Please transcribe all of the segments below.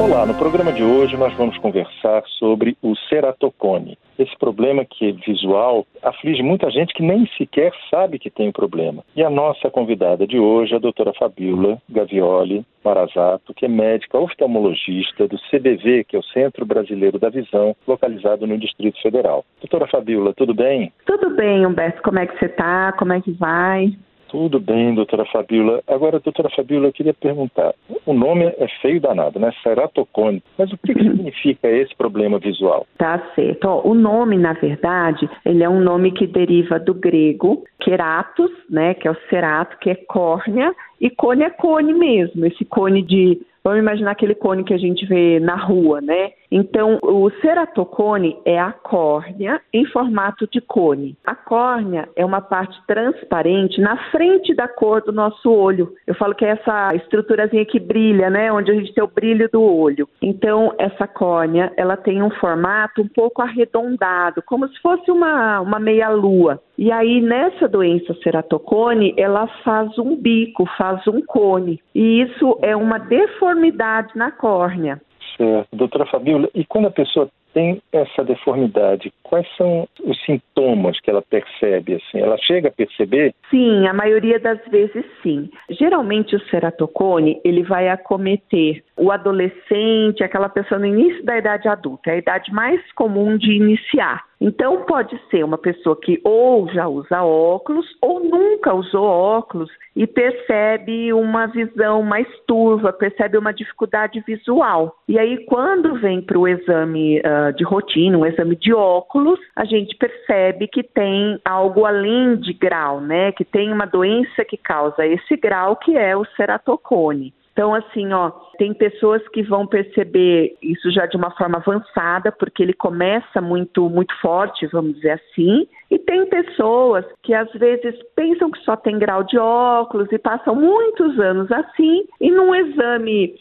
Olá, no programa de hoje nós vamos conversar sobre o ceratocone. Esse problema que é visual aflige muita gente que nem sequer sabe que tem o um problema. E a nossa convidada de hoje é a doutora Fabiola Gavioli Marazato, que é médica oftalmologista do CBV, que é o Centro Brasileiro da Visão, localizado no Distrito Federal. Doutora Fabiola, tudo bem? Tudo bem, Humberto. Como é que você está? Como é que vai? Tudo bem, doutora Fabiola. Agora, doutora Fabiola, eu queria perguntar. O nome é feio danado, né? Ceratocone. Mas o que, que significa esse problema visual? Tá certo. Ó, o nome, na verdade, ele é um nome que deriva do grego keratos, né? Que é o cerato, que é córnea, e cone é cone mesmo, esse cone de Vamos imaginar aquele cone que a gente vê na rua, né? Então, o ceratocone é a córnea em formato de cone. A córnea é uma parte transparente na frente da cor do nosso olho. Eu falo que é essa estruturazinha que brilha, né? Onde a gente tem o brilho do olho. Então, essa córnea, ela tem um formato um pouco arredondado, como se fosse uma, uma meia-lua. E aí, nessa doença ceratocone, ela faz um bico, faz um cone. E isso é uma deformidade na córnea. Certo. Doutora Fabiola, e quando a pessoa tem essa deformidade, quais são os sintomas que ela percebe? Assim? Ela chega a perceber? Sim, a maioria das vezes sim. Geralmente o ceratocone ele vai acometer o adolescente, aquela pessoa no início da idade adulta, é a idade mais comum de iniciar. Então, pode ser uma pessoa que ou já usa óculos ou nunca usou óculos e percebe uma visão mais turva, percebe uma dificuldade visual. E aí, quando vem para o exame uh, de rotina, um exame de óculos, a gente percebe que tem algo além de grau, né? Que tem uma doença que causa esse grau, que é o ceratocone. Então, assim, ó, tem pessoas que vão perceber isso já de uma forma avançada, porque ele começa muito, muito forte, vamos dizer assim, e tem pessoas que às vezes pensam que só tem grau de óculos e passam muitos anos assim, e num exame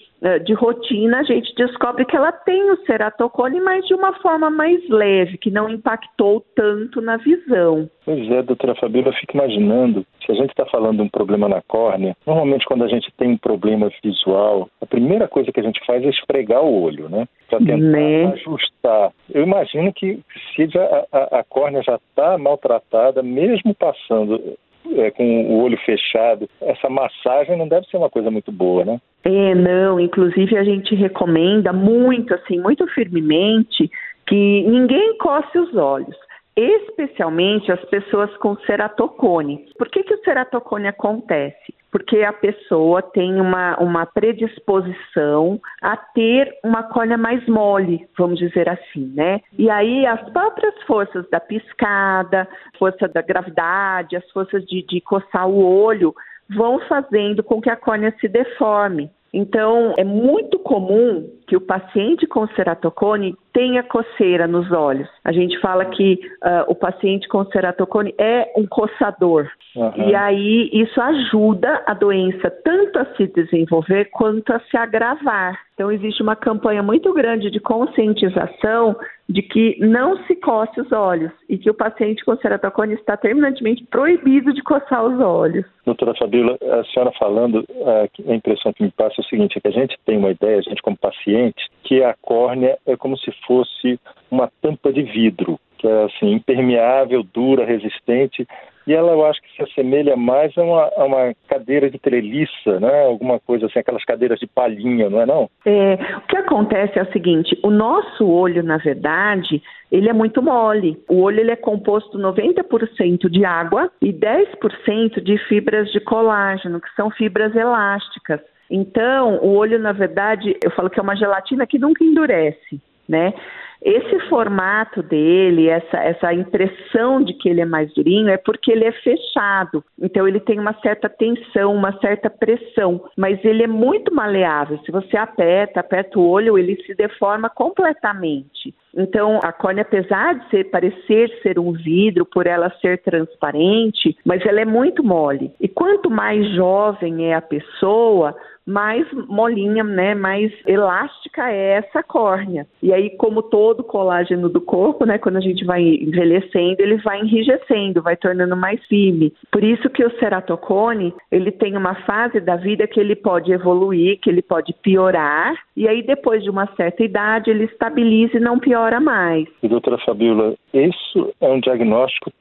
de rotina, a gente descobre que ela tem o ceratocone, mas de uma forma mais leve, que não impactou tanto na visão. Pois é, doutora Fabíola, eu fico imaginando, se a gente está falando de um problema na córnea, normalmente quando a gente tem um problema visual, a primeira coisa que a gente faz é esfregar o olho, né? Para tentar né? ajustar. Eu imagino que se a, a, a córnea já está maltratada, mesmo passando é, com o olho fechado, essa massagem não deve ser uma coisa muito boa, né? É, não. Inclusive a gente recomenda muito, assim, muito firmemente que ninguém coce os olhos especialmente as pessoas com ceratocone. Por que, que o ceratocone acontece? Porque a pessoa tem uma, uma predisposição a ter uma córnea mais mole, vamos dizer assim, né? E aí as próprias forças da piscada, força da gravidade, as forças de, de coçar o olho vão fazendo com que a córnea se deforme. Então, é muito comum que o paciente com ceratocone tenha coceira nos olhos. A gente fala que uh, o paciente com ceratocone é um coçador. Uhum. E aí isso ajuda a doença tanto a se desenvolver quanto a se agravar. Então existe uma campanha muito grande de conscientização de que não se coce os olhos e que o paciente com ceratocone está terminantemente proibido de coçar os olhos. Doutora Fabíola, a senhora falando, a impressão que me passa é o seguinte, é que a gente tem uma ideia, a gente como paciente, que a córnea é como se fosse uma tampa de vidro, que é assim, impermeável, dura, resistente, e ela eu acho que se assemelha mais a uma, a uma, cadeira de treliça, né? Alguma coisa assim, aquelas cadeiras de palhinha, não é não? É, o que acontece é o seguinte, o nosso olho, na verdade, ele é muito mole. O olho ele é composto 90% de água e 10% de fibras de colágeno, que são fibras elásticas. Então, o olho, na verdade, eu falo que é uma gelatina que nunca endurece, né? Esse formato dele, essa, essa impressão de que ele é mais durinho, é porque ele é fechado. Então ele tem uma certa tensão, uma certa pressão, mas ele é muito maleável. Se você aperta, aperta o olho, ele se deforma completamente. Então, a córnea, apesar de ser, parecer ser um vidro, por ela ser transparente, mas ela é muito mole. E quanto mais jovem é a pessoa, mais molinha, né, mais elástica é essa córnea. E aí, como todo todo o colágeno do corpo, né? Quando a gente vai envelhecendo, ele vai enrijecendo, vai tornando mais firme. Por isso que o ceratocone, ele tem uma fase da vida que ele pode evoluir, que ele pode piorar, e aí depois de uma certa idade ele estabiliza e não piora mais. E doutora Fabiola, isso é um diagnóstico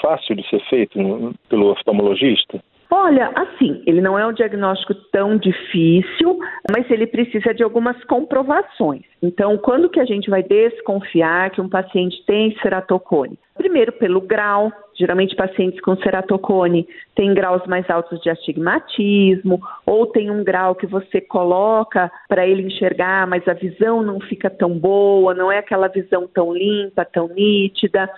fácil de ser feito pelo oftalmologista? Olha, assim, ele não é um diagnóstico tão difícil, mas ele precisa de algumas comprovações. Então, quando que a gente vai desconfiar que um paciente tem ceratocone? Primeiro, pelo grau. Geralmente, pacientes com ceratocone têm graus mais altos de astigmatismo, ou tem um grau que você coloca para ele enxergar, mas a visão não fica tão boa, não é aquela visão tão limpa, tão nítida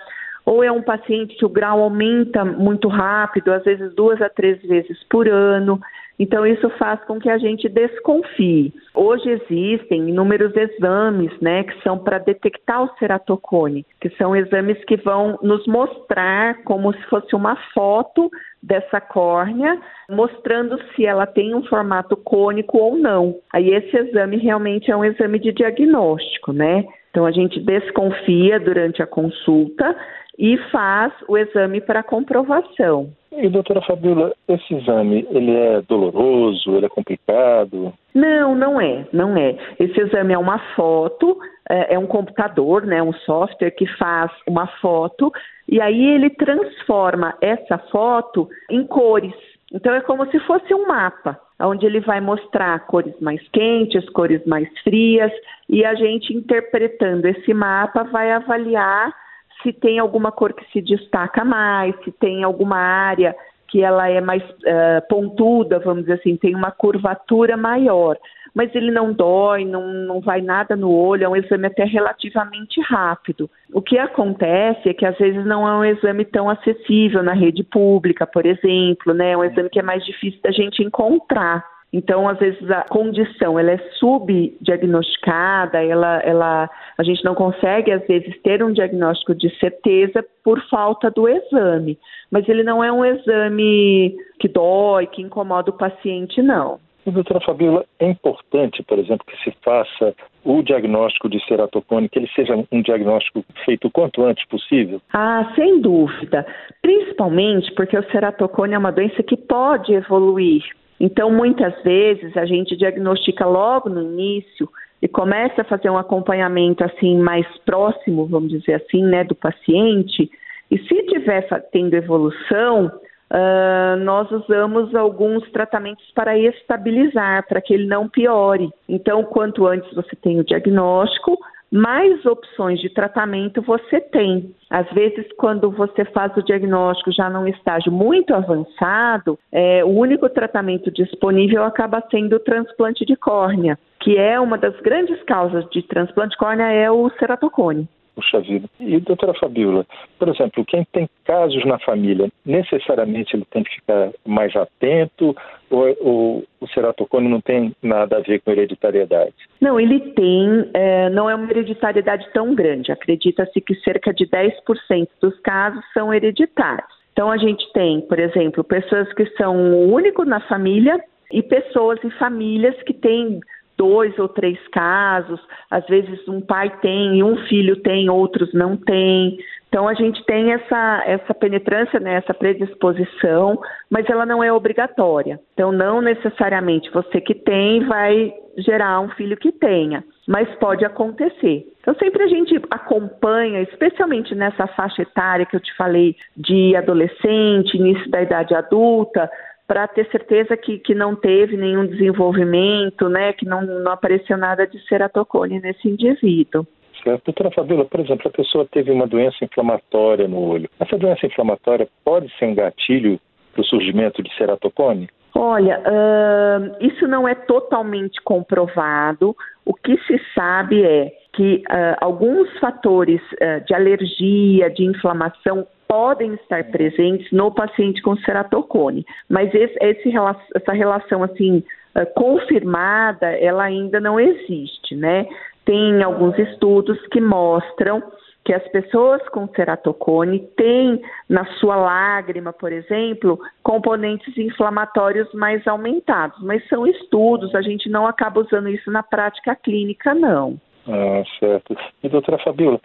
ou é um paciente que o grau aumenta muito rápido, às vezes duas a três vezes por ano. Então, isso faz com que a gente desconfie. Hoje existem inúmeros exames, né, que são para detectar o ceratocone, que são exames que vão nos mostrar como se fosse uma foto dessa córnea, mostrando se ela tem um formato cônico ou não. Aí esse exame realmente é um exame de diagnóstico, né? Então a gente desconfia durante a consulta e faz o exame para comprovação. E doutora Fabiola, esse exame, ele é doloroso, ele é complicado? Não, não é, não é. Esse exame é uma foto, é, é um computador, né, um software que faz uma foto e aí ele transforma essa foto em cores. Então é como se fosse um mapa, onde ele vai mostrar cores mais quentes, cores mais frias, e a gente interpretando esse mapa vai avaliar se tem alguma cor que se destaca mais, se tem alguma área que ela é mais uh, pontuda, vamos dizer assim, tem uma curvatura maior. Mas ele não dói, não, não vai nada no olho, é um exame até relativamente rápido. O que acontece é que às vezes não é um exame tão acessível na rede pública, por exemplo, né? É um exame que é mais difícil da gente encontrar. Então, às vezes, a condição ela é subdiagnosticada, ela, ela, a gente não consegue, às vezes, ter um diagnóstico de certeza por falta do exame. Mas ele não é um exame que dói, que incomoda o paciente, não. Doutora Fabiola, é importante, por exemplo, que se faça o diagnóstico de ceratocone, que ele seja um diagnóstico feito o quanto antes possível? Ah, sem dúvida. Principalmente porque o ceratocone é uma doença que pode evoluir. Então, muitas vezes, a gente diagnostica logo no início e começa a fazer um acompanhamento assim mais próximo, vamos dizer assim, né, do paciente. E se tiver tendo evolução, uh, nós usamos alguns tratamentos para estabilizar, para que ele não piore. Então, quanto antes você tem o diagnóstico, mais opções de tratamento você tem. Às vezes, quando você faz o diagnóstico já num estágio muito avançado, é, o único tratamento disponível acaba sendo o transplante de córnea, que é uma das grandes causas de transplante de córnea é o ceratocone. Puxa vida. E, doutora Fabiola, por exemplo, quem tem casos na família, necessariamente ele tem que ficar mais atento ou, ou o ceratocone não tem nada a ver com hereditariedade? Não, ele tem, é, não é uma hereditariedade tão grande. Acredita-se que cerca de 10% dos casos são hereditários. Então, a gente tem, por exemplo, pessoas que são o único na família e pessoas e famílias que têm dois ou três casos, às vezes um pai tem e um filho tem, outros não têm. Então a gente tem essa, essa penetrância, né, essa predisposição, mas ela não é obrigatória. Então não necessariamente você que tem vai gerar um filho que tenha, mas pode acontecer. Então sempre a gente acompanha, especialmente nessa faixa etária que eu te falei de adolescente, início da idade adulta, para ter certeza que, que não teve nenhum desenvolvimento, né, que não, não apareceu nada de ceratocone nesse indivíduo. Certo. Doutora Fabíola, por exemplo, a pessoa teve uma doença inflamatória no olho. Essa doença inflamatória pode ser um gatilho para o surgimento de ceratocone? Olha, uh, isso não é totalmente comprovado. O que se sabe é que uh, alguns fatores uh, de alergia, de inflamação podem estar presentes no paciente com ceratocone, mas esse, esse, essa relação assim uh, confirmada, ela ainda não existe, né? Tem alguns estudos que mostram que as pessoas com ceratocone têm na sua lágrima, por exemplo, componentes inflamatórios mais aumentados, mas são estudos, a gente não acaba usando isso na prática clínica, não. Ah, certo. E doutora Fabiola,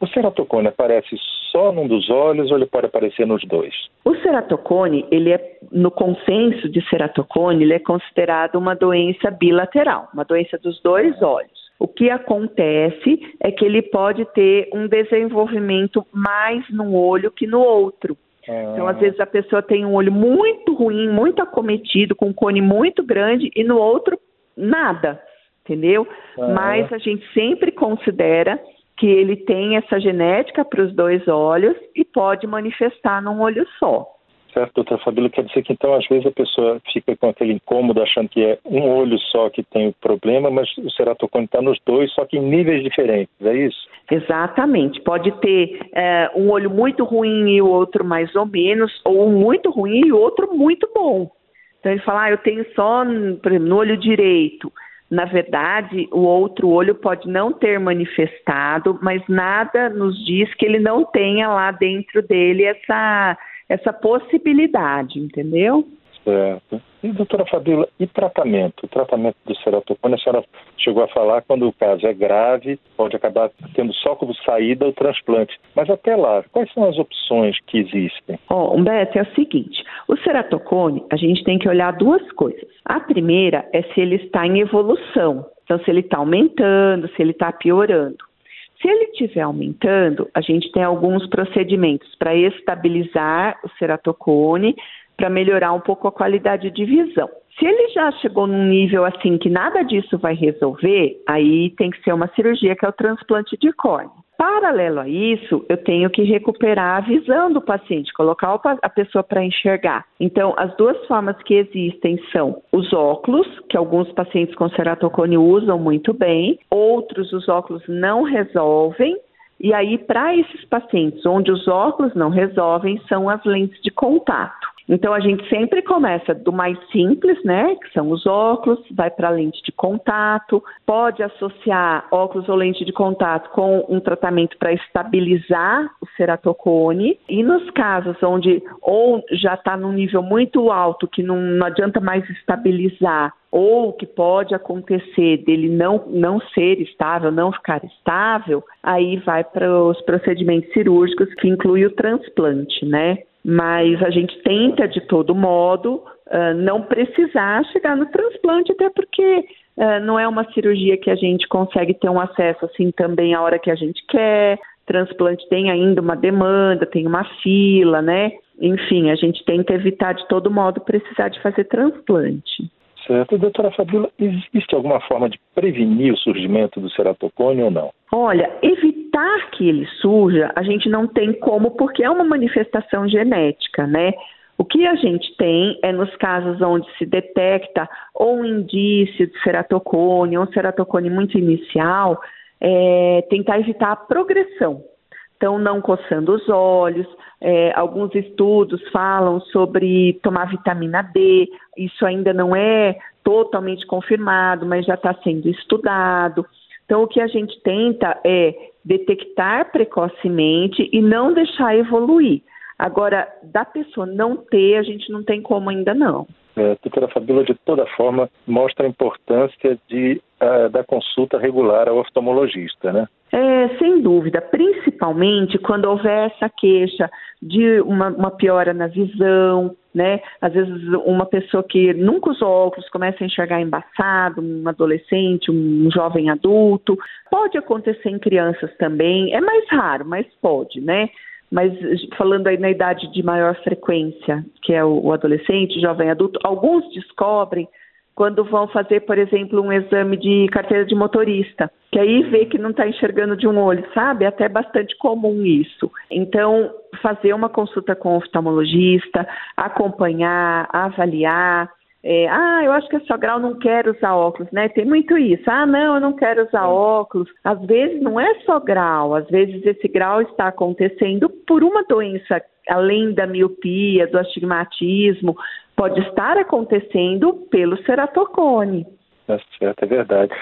o ceratocone aparece só num dos olhos ou ele pode aparecer nos dois? O ceratocone, ele é, no consenso de ceratocone, ele é considerado uma doença bilateral, uma doença dos dois olhos. O que acontece é que ele pode ter um desenvolvimento mais num olho que no outro. Então, às vezes, a pessoa tem um olho muito ruim, muito acometido, com um cone muito grande, e no outro, nada, entendeu? Mas a gente sempre considera que ele tem essa genética para os dois olhos e pode manifestar num olho só. Certo, doutora Fabíola, quer dizer que então às vezes a pessoa fica com aquele incômodo achando que é um olho só que tem o problema, mas o ceratocone está nos dois, só que em níveis diferentes, é isso? Exatamente, pode ter é, um olho muito ruim e o outro mais ou menos, ou um muito ruim e o outro muito bom. Então ele fala, ah, eu tenho só, por exemplo, no olho direito, na verdade, o outro olho pode não ter manifestado, mas nada nos diz que ele não tenha lá dentro dele essa, essa possibilidade, entendeu? Certo. E, doutora Fabíola, e tratamento? O tratamento do ceratocone, a senhora chegou a falar quando o caso é grave, pode acabar tendo só como saída o transplante. Mas até lá, quais são as opções que existem? Oh, Humberto, é o seguinte: o ceratocone, a gente tem que olhar duas coisas. A primeira é se ele está em evolução. Então, se ele está aumentando, se ele está piorando. Se ele estiver aumentando, a gente tem alguns procedimentos para estabilizar o ceratocone, para melhorar um pouco a qualidade de visão. Se ele já chegou num nível assim que nada disso vai resolver, aí tem que ser uma cirurgia que é o transplante de córnea. Paralelo a isso, eu tenho que recuperar a visão do paciente, colocar a pessoa para enxergar. Então, as duas formas que existem são os óculos, que alguns pacientes com ceratocone usam muito bem, outros os óculos não resolvem, e aí, para esses pacientes onde os óculos não resolvem, são as lentes de contato. Então a gente sempre começa do mais simples, né, que são os óculos, vai para a lente de contato, pode associar óculos ou lente de contato com um tratamento para estabilizar o ceratocone. E nos casos onde ou já está num nível muito alto que não, não adianta mais estabilizar ou que pode acontecer dele não, não ser estável, não ficar estável, aí vai para os procedimentos cirúrgicos que inclui o transplante, né? Mas a gente tenta de todo modo uh, não precisar chegar no transplante, até porque uh, não é uma cirurgia que a gente consegue ter um acesso assim também a hora que a gente quer. Transplante tem ainda uma demanda, tem uma fila, né? Enfim, a gente tenta evitar de todo modo precisar de fazer transplante. Certo. Doutora Fabiola, existe alguma forma de prevenir o surgimento do ceratocone ou não? Olha, evitar que ele surja, a gente não tem como, porque é uma manifestação genética, né? O que a gente tem é nos casos onde se detecta ou um indício de ceratocone, ou um ceratocone muito inicial, é, tentar evitar a progressão. Então, não coçando os olhos. É, alguns estudos falam sobre tomar vitamina D. Isso ainda não é totalmente confirmado, mas já está sendo estudado. Então, o que a gente tenta é detectar precocemente e não deixar evoluir. Agora, da pessoa não ter, a gente não tem como ainda não. É, doutora Fabíola, de toda forma, mostra a importância de, uh, da consulta regular ao oftalmologista, né? É, sem dúvida, principalmente quando houver essa queixa de uma, uma, piora na visão, né? Às vezes uma pessoa que nunca usou óculos começa a enxergar embaçado, um adolescente, um jovem adulto. Pode acontecer em crianças também, é mais raro, mas pode, né? Mas falando aí na idade de maior frequência, que é o, o adolescente, jovem adulto, alguns descobrem quando vão fazer, por exemplo, um exame de carteira de motorista, que aí vê que não está enxergando de um olho, sabe? É até bastante comum isso. Então, fazer uma consulta com o oftalmologista, acompanhar, avaliar. É, ah, eu acho que a sua grau não quer usar óculos, né? Tem muito isso. Ah, não, eu não quero usar óculos. Às vezes não é só grau, às vezes esse grau está acontecendo por uma doença além da miopia, do astigmatismo, pode estar acontecendo pelo ceratocone. É certo, é verdade.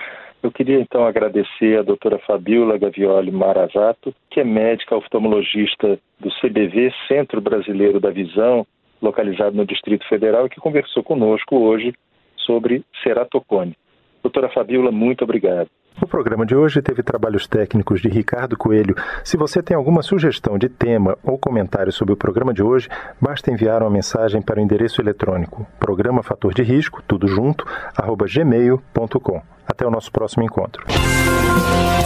Eu queria então agradecer a doutora Fabiola Gavioli Marazato, que é médica oftalmologista do CBV, Centro Brasileiro da Visão, localizado no Distrito Federal, e que conversou conosco hoje sobre ceratocone. Doutora Fabiola, muito obrigado. O programa de hoje teve trabalhos técnicos de Ricardo Coelho. Se você tem alguma sugestão de tema ou comentário sobre o programa de hoje, basta enviar uma mensagem para o endereço eletrônico programa fator de risco, tudo junto, arroba gmail.com. Até o nosso próximo encontro.